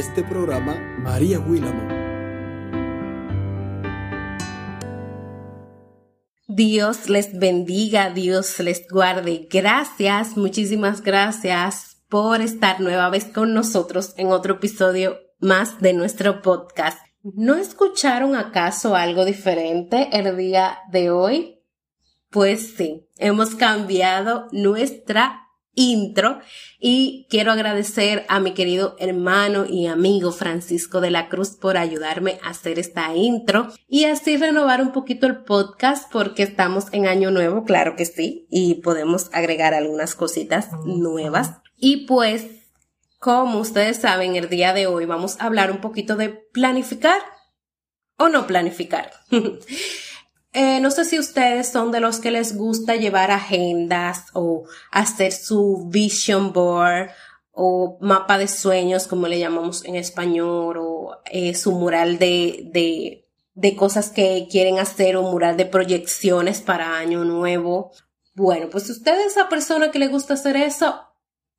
este programa, María. Dios les bendiga, Dios les guarde. Gracias, muchísimas gracias por estar nueva vez con nosotros en otro episodio más de nuestro podcast. ¿No escucharon acaso algo diferente el día de hoy? Pues sí, hemos cambiado nuestra intro y quiero agradecer a mi querido hermano y amigo Francisco de la Cruz por ayudarme a hacer esta intro y así renovar un poquito el podcast porque estamos en año nuevo, claro que sí, y podemos agregar algunas cositas nuevas. Y pues, como ustedes saben, el día de hoy vamos a hablar un poquito de planificar o no planificar. Eh, no sé si ustedes son de los que les gusta llevar agendas o hacer su vision board o mapa de sueños, como le llamamos en español, o eh, su mural de, de, de cosas que quieren hacer o mural de proyecciones para año nuevo. Bueno, pues si usted es esa persona que le gusta hacer eso,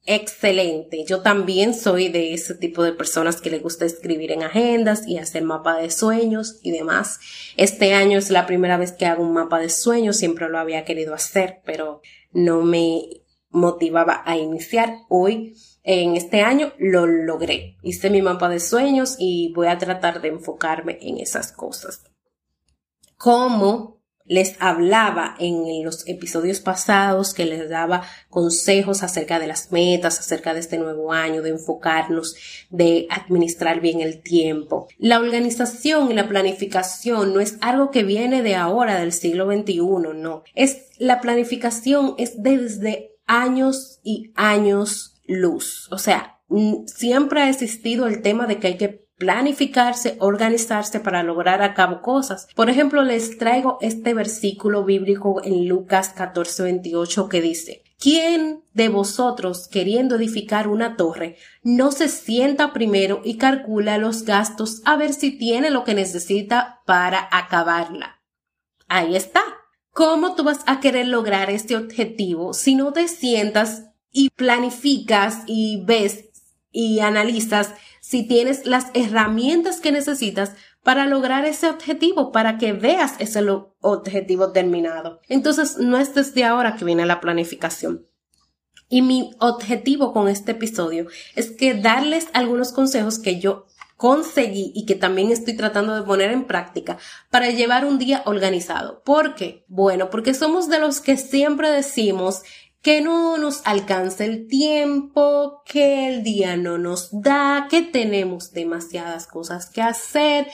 excelente. Yo también soy de ese tipo de personas que le gusta escribir en agendas y hacer mapa de sueños y demás. Este año es la primera vez que hago un mapa de sueños, siempre lo había querido hacer, pero no me motivaba a iniciar. Hoy, en este año, lo logré. Hice mi mapa de sueños y voy a tratar de enfocarme en esas cosas. ¿Cómo les hablaba en los episodios pasados que les daba consejos acerca de las metas, acerca de este nuevo año, de enfocarnos, de administrar bien el tiempo. La organización y la planificación no es algo que viene de ahora, del siglo XXI, no. Es la planificación es desde años y años luz. O sea, siempre ha existido el tema de que hay que planificarse, organizarse para lograr a cabo cosas. Por ejemplo, les traigo este versículo bíblico en Lucas 14, 28 que dice, ¿Quién de vosotros, queriendo edificar una torre, no se sienta primero y calcula los gastos a ver si tiene lo que necesita para acabarla? Ahí está. ¿Cómo tú vas a querer lograr este objetivo si no te sientas y planificas y ves y analizas si tienes las herramientas que necesitas para lograr ese objetivo, para que veas ese objetivo terminado. Entonces, no es desde ahora que viene la planificación. Y mi objetivo con este episodio es que darles algunos consejos que yo conseguí y que también estoy tratando de poner en práctica para llevar un día organizado. ¿Por qué? Bueno, porque somos de los que siempre decimos que no nos alcanza el tiempo, que el día no nos da, que tenemos demasiadas cosas que hacer.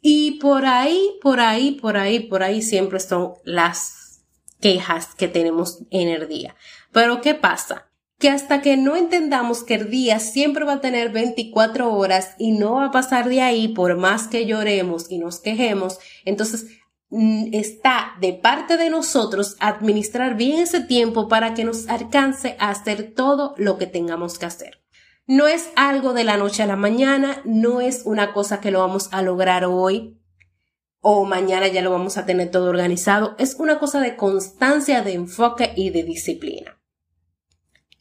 Y por ahí, por ahí, por ahí, por ahí siempre son las quejas que tenemos en el día. Pero ¿qué pasa? Que hasta que no entendamos que el día siempre va a tener 24 horas y no va a pasar de ahí por más que lloremos y nos quejemos, entonces está de parte de nosotros administrar bien ese tiempo para que nos alcance a hacer todo lo que tengamos que hacer. No es algo de la noche a la mañana, no es una cosa que lo vamos a lograr hoy o mañana ya lo vamos a tener todo organizado, es una cosa de constancia, de enfoque y de disciplina.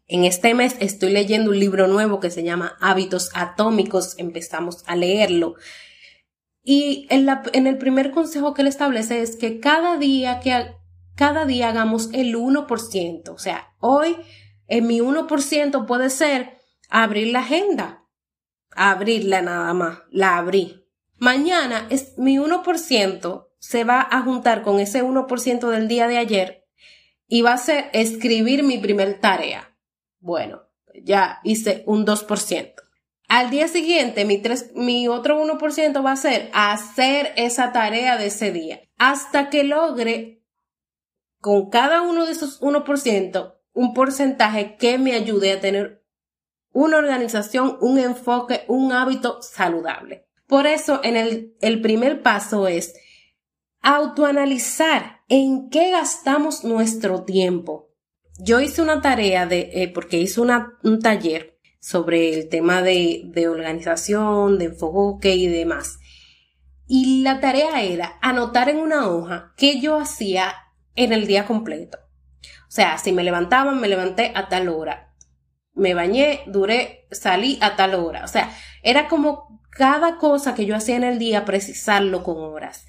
En este mes estoy leyendo un libro nuevo que se llama Hábitos Atómicos, empezamos a leerlo y en, la, en el primer consejo que le establece es que cada día que cada día hagamos el 1%. O sea, hoy en mi 1% puede ser abrir la agenda. Abrirla nada más. La abrí. Mañana es mi 1% se va a juntar con ese 1% del día de ayer y va a ser escribir mi primer tarea. Bueno, ya hice un 2%. Al día siguiente, mi, tres, mi otro 1% va a ser hacer esa tarea de ese día hasta que logre con cada uno de esos 1% un porcentaje que me ayude a tener una organización, un enfoque, un hábito saludable. Por eso, en el, el primer paso es autoanalizar en qué gastamos nuestro tiempo. Yo hice una tarea de, eh, porque hice una, un taller sobre el tema de, de organización, de enfoque y demás. Y la tarea era anotar en una hoja qué yo hacía en el día completo. O sea, si me levantaba, me levanté a tal hora. me bañé, duré, salí a tal hora. O sea, era como cada cosa que yo hacía en el día, precisarlo con horas.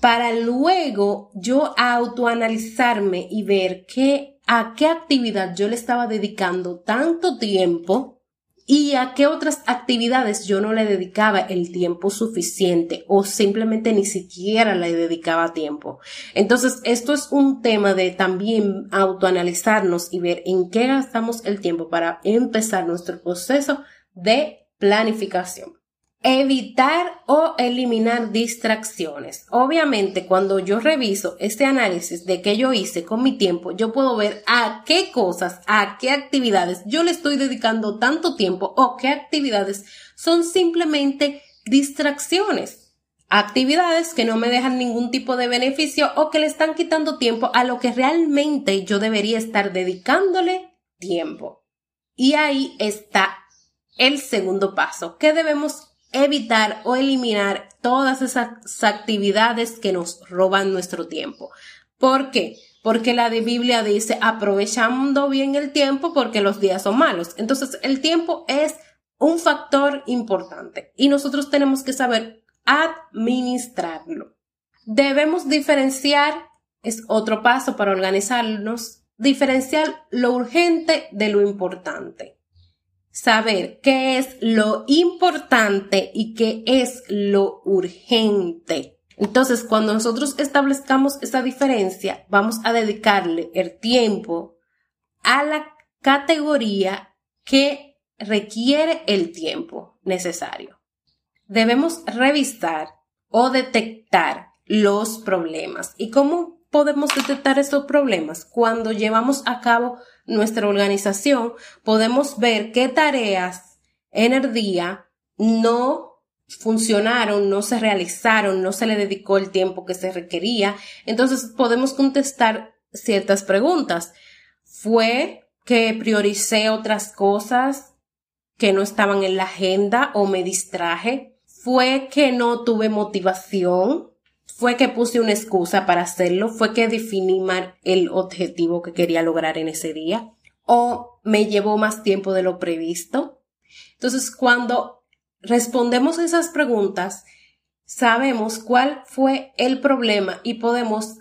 Para luego yo autoanalizarme y ver qué, a qué actividad yo le estaba dedicando tanto tiempo y a qué otras actividades yo no le dedicaba el tiempo suficiente o simplemente ni siquiera le dedicaba tiempo. Entonces, esto es un tema de también autoanalizarnos y ver en qué gastamos el tiempo para empezar nuestro proceso de planificación evitar o eliminar distracciones. Obviamente, cuando yo reviso este análisis de qué yo hice con mi tiempo, yo puedo ver a qué cosas, a qué actividades yo le estoy dedicando tanto tiempo o qué actividades son simplemente distracciones. Actividades que no me dejan ningún tipo de beneficio o que le están quitando tiempo a lo que realmente yo debería estar dedicándole tiempo. Y ahí está el segundo paso. ¿Qué debemos evitar o eliminar todas esas actividades que nos roban nuestro tiempo. ¿Por qué? Porque la de Biblia dice aprovechando bien el tiempo porque los días son malos. Entonces el tiempo es un factor importante y nosotros tenemos que saber administrarlo. Debemos diferenciar, es otro paso para organizarnos, diferenciar lo urgente de lo importante saber qué es lo importante y qué es lo urgente. Entonces, cuando nosotros establezcamos esa diferencia, vamos a dedicarle el tiempo a la categoría que requiere el tiempo necesario. Debemos revisar o detectar los problemas. ¿Y cómo podemos detectar esos problemas? Cuando llevamos a cabo nuestra organización, podemos ver qué tareas en el día no funcionaron, no se realizaron, no se le dedicó el tiempo que se requería. Entonces podemos contestar ciertas preguntas. ¿Fue que prioricé otras cosas que no estaban en la agenda o me distraje? ¿Fue que no tuve motivación? Fue que puse una excusa para hacerlo, fue que definí mal el objetivo que quería lograr en ese día, o me llevó más tiempo de lo previsto. Entonces, cuando respondemos esas preguntas, sabemos cuál fue el problema y podemos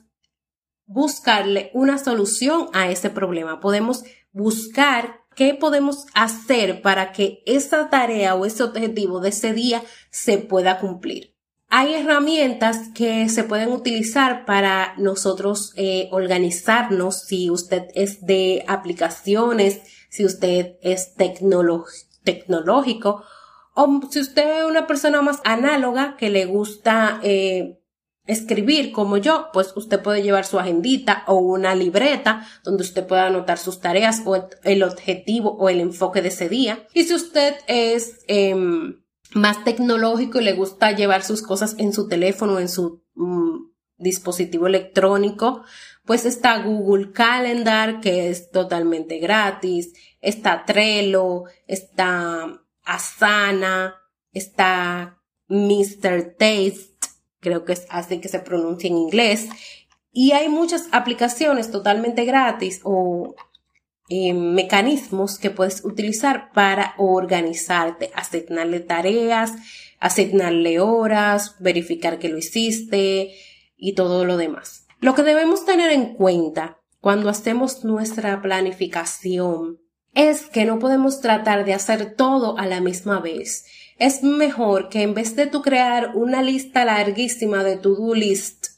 buscarle una solución a ese problema. Podemos buscar qué podemos hacer para que esa tarea o ese objetivo de ese día se pueda cumplir. Hay herramientas que se pueden utilizar para nosotros eh, organizarnos si usted es de aplicaciones, si usted es tecnológico o si usted es una persona más análoga que le gusta eh, escribir como yo, pues usted puede llevar su agendita o una libreta donde usted pueda anotar sus tareas o el objetivo o el enfoque de ese día. Y si usted es... Em, más tecnológico y le gusta llevar sus cosas en su teléfono, en su mm, dispositivo electrónico, pues está Google Calendar, que es totalmente gratis, está Trello, está Asana, está Mr. Taste, creo que es así que se pronuncia en inglés, y hay muchas aplicaciones totalmente gratis o eh, mecanismos que puedes utilizar para organizarte, asignarle tareas, asignarle horas, verificar que lo hiciste y todo lo demás. Lo que debemos tener en cuenta cuando hacemos nuestra planificación es que no podemos tratar de hacer todo a la misma vez. Es mejor que en vez de tú crear una lista larguísima de to-do list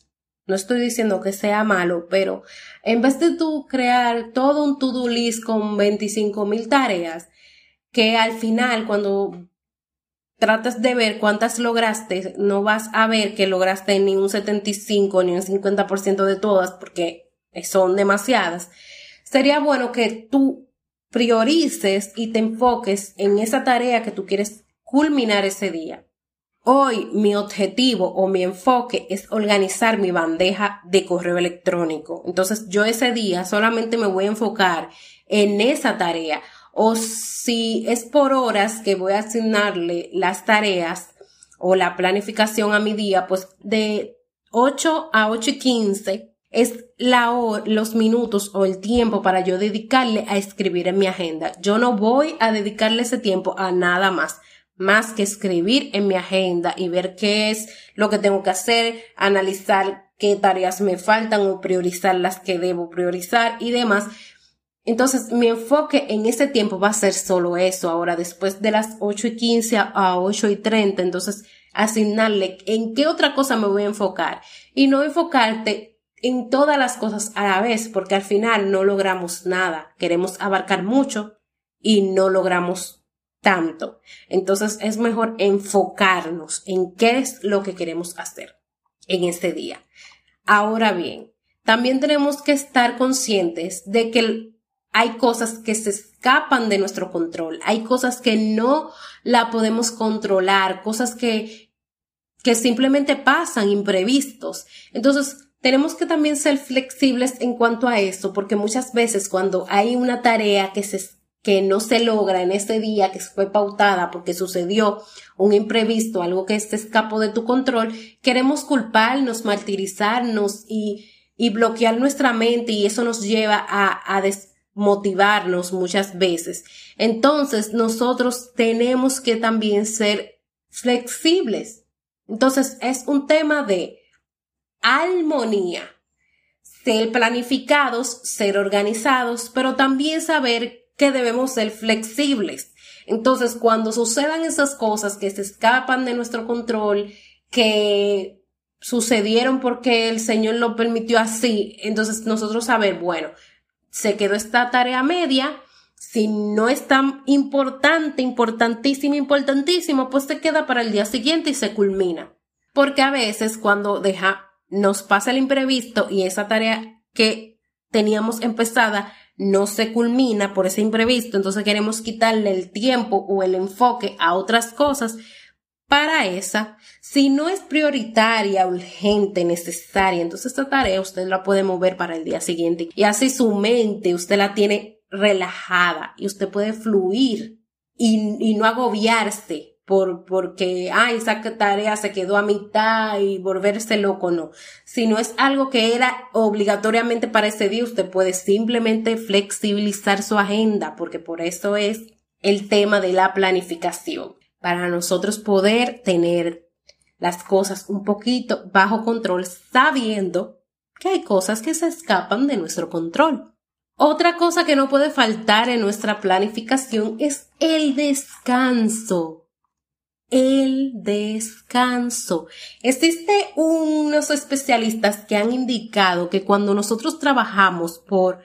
no estoy diciendo que sea malo, pero en vez de tú crear todo un to-do list con 25 mil tareas, que al final cuando tratas de ver cuántas lograste, no vas a ver que lograste ni un 75 ni un 50% de todas porque son demasiadas. Sería bueno que tú priorices y te enfoques en esa tarea que tú quieres culminar ese día. Hoy mi objetivo o mi enfoque es organizar mi bandeja de correo electrónico. Entonces yo ese día solamente me voy a enfocar en esa tarea. O si es por horas que voy a asignarle las tareas o la planificación a mi día, pues de 8 a 8 y 15 es la los minutos o el tiempo para yo dedicarle a escribir en mi agenda. Yo no voy a dedicarle ese tiempo a nada más, más que escribir en mi agenda y ver qué es lo que tengo que hacer, analizar qué tareas me faltan o priorizar las que debo priorizar y demás. Entonces, mi enfoque en ese tiempo va a ser solo eso. Ahora, después de las 8 y 15 a 8 y 30, entonces, asignarle en qué otra cosa me voy a enfocar. Y no enfocarte en todas las cosas a la vez, porque al final no logramos nada. Queremos abarcar mucho y no logramos tanto. Entonces, es mejor enfocarnos en qué es lo que queremos hacer en ese día. Ahora bien, también tenemos que estar conscientes de que hay cosas que se escapan de nuestro control, hay cosas que no la podemos controlar, cosas que, que simplemente pasan imprevistos. Entonces, tenemos que también ser flexibles en cuanto a eso, porque muchas veces cuando hay una tarea que se que no se logra en ese día que fue pautada porque sucedió un imprevisto, algo que se escapó de tu control, queremos culparnos, martirizarnos y, y bloquear nuestra mente y eso nos lleva a, a, des, motivarnos muchas veces. Entonces, nosotros tenemos que también ser flexibles. Entonces, es un tema de armonía. Ser planificados, ser organizados, pero también saber que debemos ser flexibles. Entonces, cuando sucedan esas cosas que se escapan de nuestro control, que sucedieron porque el Señor lo permitió así, entonces nosotros saber, bueno, se quedó esta tarea media, si no es tan importante, importantísimo, importantísimo, pues se queda para el día siguiente y se culmina. Porque a veces cuando deja, nos pasa el imprevisto y esa tarea que teníamos empezada no se culmina por ese imprevisto, entonces queremos quitarle el tiempo o el enfoque a otras cosas. Para esa, si no es prioritaria, urgente, necesaria, entonces esta tarea usted la puede mover para el día siguiente. Y así su mente usted la tiene relajada y usted puede fluir y, y no agobiarse por, porque, ay, esa tarea se quedó a mitad y volverse loco, no. Si no es algo que era obligatoriamente para ese día, usted puede simplemente flexibilizar su agenda, porque por eso es el tema de la planificación para nosotros poder tener las cosas un poquito bajo control sabiendo que hay cosas que se escapan de nuestro control. Otra cosa que no puede faltar en nuestra planificación es el descanso. El descanso. Existe unos especialistas que han indicado que cuando nosotros trabajamos por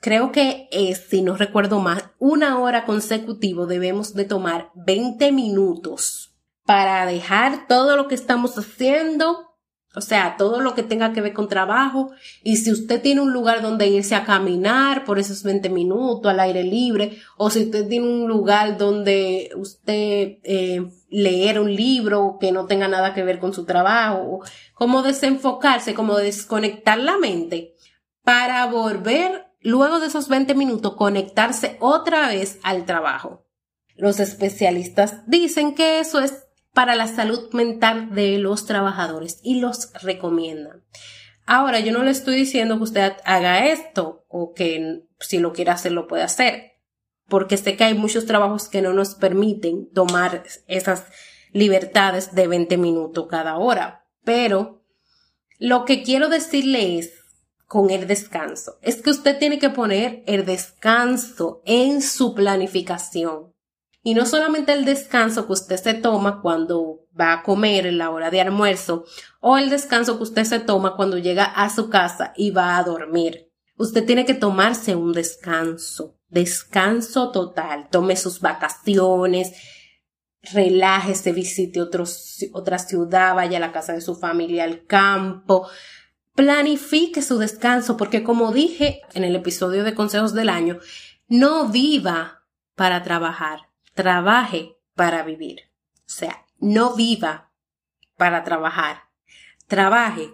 Creo que es, si no recuerdo más, una hora consecutivo debemos de tomar 20 minutos para dejar todo lo que estamos haciendo, o sea, todo lo que tenga que ver con trabajo. Y si usted tiene un lugar donde irse a caminar por esos 20 minutos al aire libre, o si usted tiene un lugar donde usted eh, leer un libro que no tenga nada que ver con su trabajo, como desenfocarse, como desconectar la mente para volver luego de esos 20 minutos conectarse otra vez al trabajo. Los especialistas dicen que eso es para la salud mental de los trabajadores y los recomiendan. Ahora, yo no le estoy diciendo que usted haga esto o que si lo quiere hacer lo puede hacer, porque sé que hay muchos trabajos que no nos permiten tomar esas libertades de 20 minutos cada hora, pero lo que quiero decirle es con el descanso. Es que usted tiene que poner el descanso en su planificación. Y no solamente el descanso que usted se toma cuando va a comer en la hora de almuerzo o el descanso que usted se toma cuando llega a su casa y va a dormir. Usted tiene que tomarse un descanso, descanso total. Tome sus vacaciones, relájese, visite otra ciudad, vaya a la casa de su familia, al campo, planifique su descanso, porque como dije en el episodio de consejos del año, no viva para trabajar, trabaje para vivir. O sea, no viva para trabajar, trabaje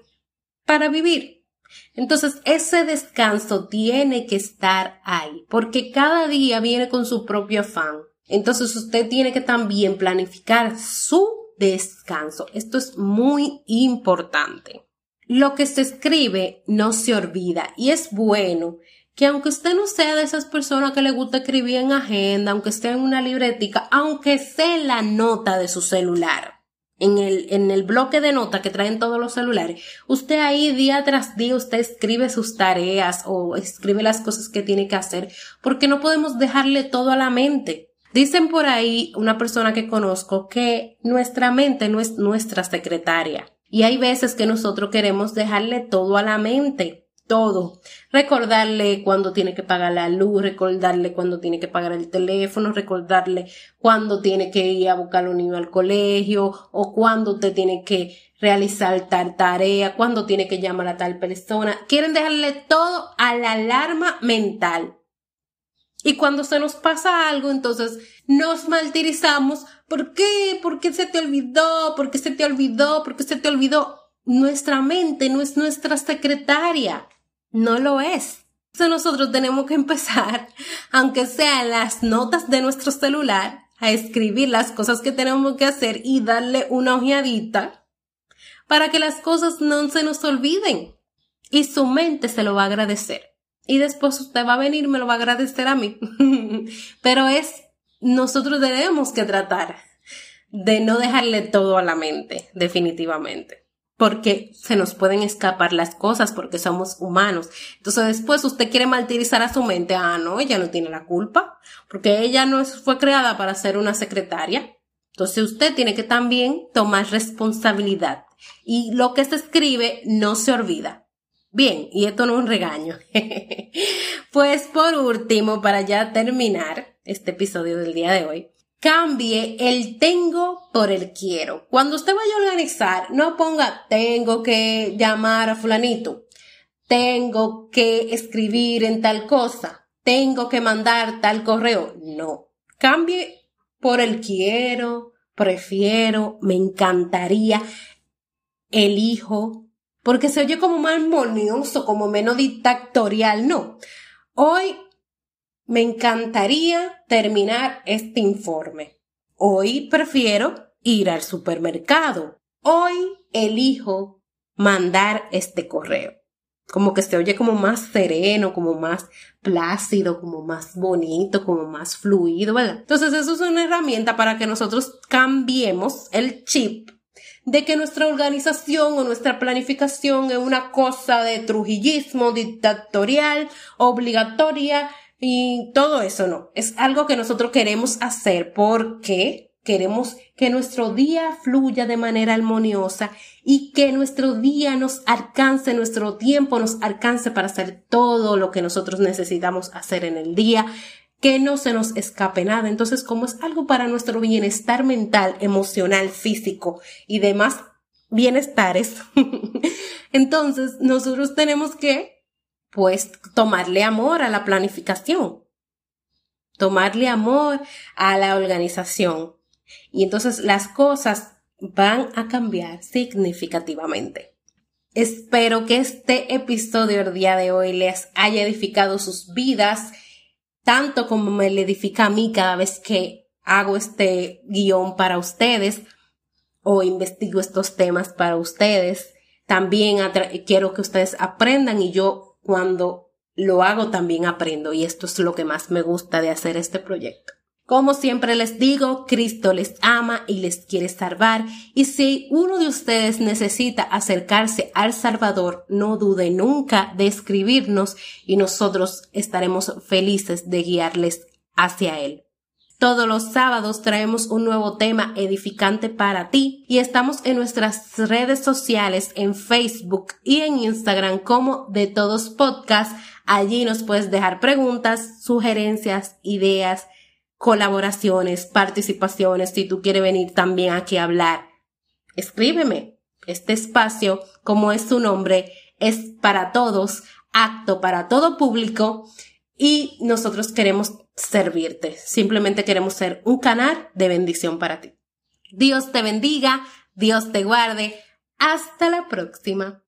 para vivir. Entonces, ese descanso tiene que estar ahí, porque cada día viene con su propio afán. Entonces, usted tiene que también planificar su descanso. Esto es muy importante. lo que se escribe no se olvida y es bueno que aunque usted no sea de esas personas que le gusta escribir en agenda, aunque esté en una libretica, aunque sea la nota de su celular, en el, en el bloque de nota que traen todos los celulares, usted ahí día tras día usted escribe sus tareas o escribe las cosas que tiene que hacer, porque no podemos dejarle todo a la mente. Dicen por ahí una persona que conozco que nuestra mente no es nuestra secretaria. Y hay veces que nosotros queremos dejarle todo a la mente todo. Recordarle cuando tiene que pagar la luz, recordarle cuando tiene que pagar el teléfono, recordarle cuando tiene que ir a buscar a los niños al colegio o cuando usted tiene que realizar tal tarea, cuando tiene que llamar a tal persona. Quieren dejarle todo a la alarma mental. Y cuando se nos pasa algo, entonces nos martirizamos. ¿Por qué? ¿Por qué se te olvidó? ¿Por qué se te olvidó? ¿Por qué se te olvidó? Nuestra mente no es nuestra secretaria. No lo es. Entonces nosotros tenemos que empezar, aunque sean las notas de nuestro celular, a escribir las cosas que tenemos que hacer y darle una ojeadita para que las cosas no se nos olviden. Y su mente se lo va a agradecer. Y después usted va a venir me lo va a agradecer a mí. Pero es, nosotros debemos que tratar de no dejarle todo a la mente, definitivamente porque se nos pueden escapar las cosas porque somos humanos. Entonces después usted quiere martirizar a su mente, ah, no, ella no tiene la culpa, porque ella no fue creada para ser una secretaria. Entonces usted tiene que también tomar responsabilidad y lo que se escribe no se olvida. Bien, y esto no es un regaño. pues por último, para ya terminar este episodio del día de hoy, cambie el tengo por el quiero. Cuando usted vaya a organizar, no ponga tengo que llamar a fulanito, tengo que escribir en tal cosa, tengo que mandar tal correo. No, cambie por el quiero, prefiero, me encantaría, elijo, porque se oye como más armonioso, como menos dictatorial. No, hoy me encantaría terminar este informe. Hoy prefiero ir al supermercado. Hoy elijo mandar este correo. Como que se oye como más sereno, como más plácido, como más bonito, como más fluido, ¿verdad? Entonces eso es una herramienta para que nosotros cambiemos el chip de que nuestra organización o nuestra planificación es una cosa de trujillismo dictatorial, obligatoria, y todo eso no. Es algo que nosotros queremos hacer porque queremos que nuestro día fluya de manera armoniosa y que nuestro día nos alcance, nuestro tiempo nos alcance para hacer todo lo que nosotros necesitamos hacer en el día, que no se nos escape nada. Entonces, como es algo para nuestro bienestar mental, emocional, físico y demás bienestares, entonces nosotros tenemos que pues tomarle amor a la planificación, tomarle amor a la organización. Y entonces las cosas van a cambiar significativamente. Espero que este episodio del día de hoy les haya edificado sus vidas, tanto como me le edifica a mí cada vez que hago este guion para ustedes o investigo estos temas para ustedes. También quiero que ustedes aprendan y yo cuando lo hago también aprendo y esto es lo que más me gusta de hacer este proyecto. Como siempre les digo, Cristo les ama y les quiere salvar y si uno de ustedes necesita acercarse al Salvador, no dude nunca de escribirnos y nosotros estaremos felices de guiarles hacia Él. Todos los sábados traemos un nuevo tema edificante para ti y estamos en nuestras redes sociales en Facebook y en Instagram como de todos podcast. Allí nos puedes dejar preguntas, sugerencias, ideas, colaboraciones, participaciones, si tú quieres venir también aquí a hablar. Escríbeme. Este espacio, como es su nombre, es para todos, acto para todo público y nosotros queremos servirte. Simplemente queremos ser un canal de bendición para ti. Dios te bendiga, Dios te guarde. Hasta la próxima.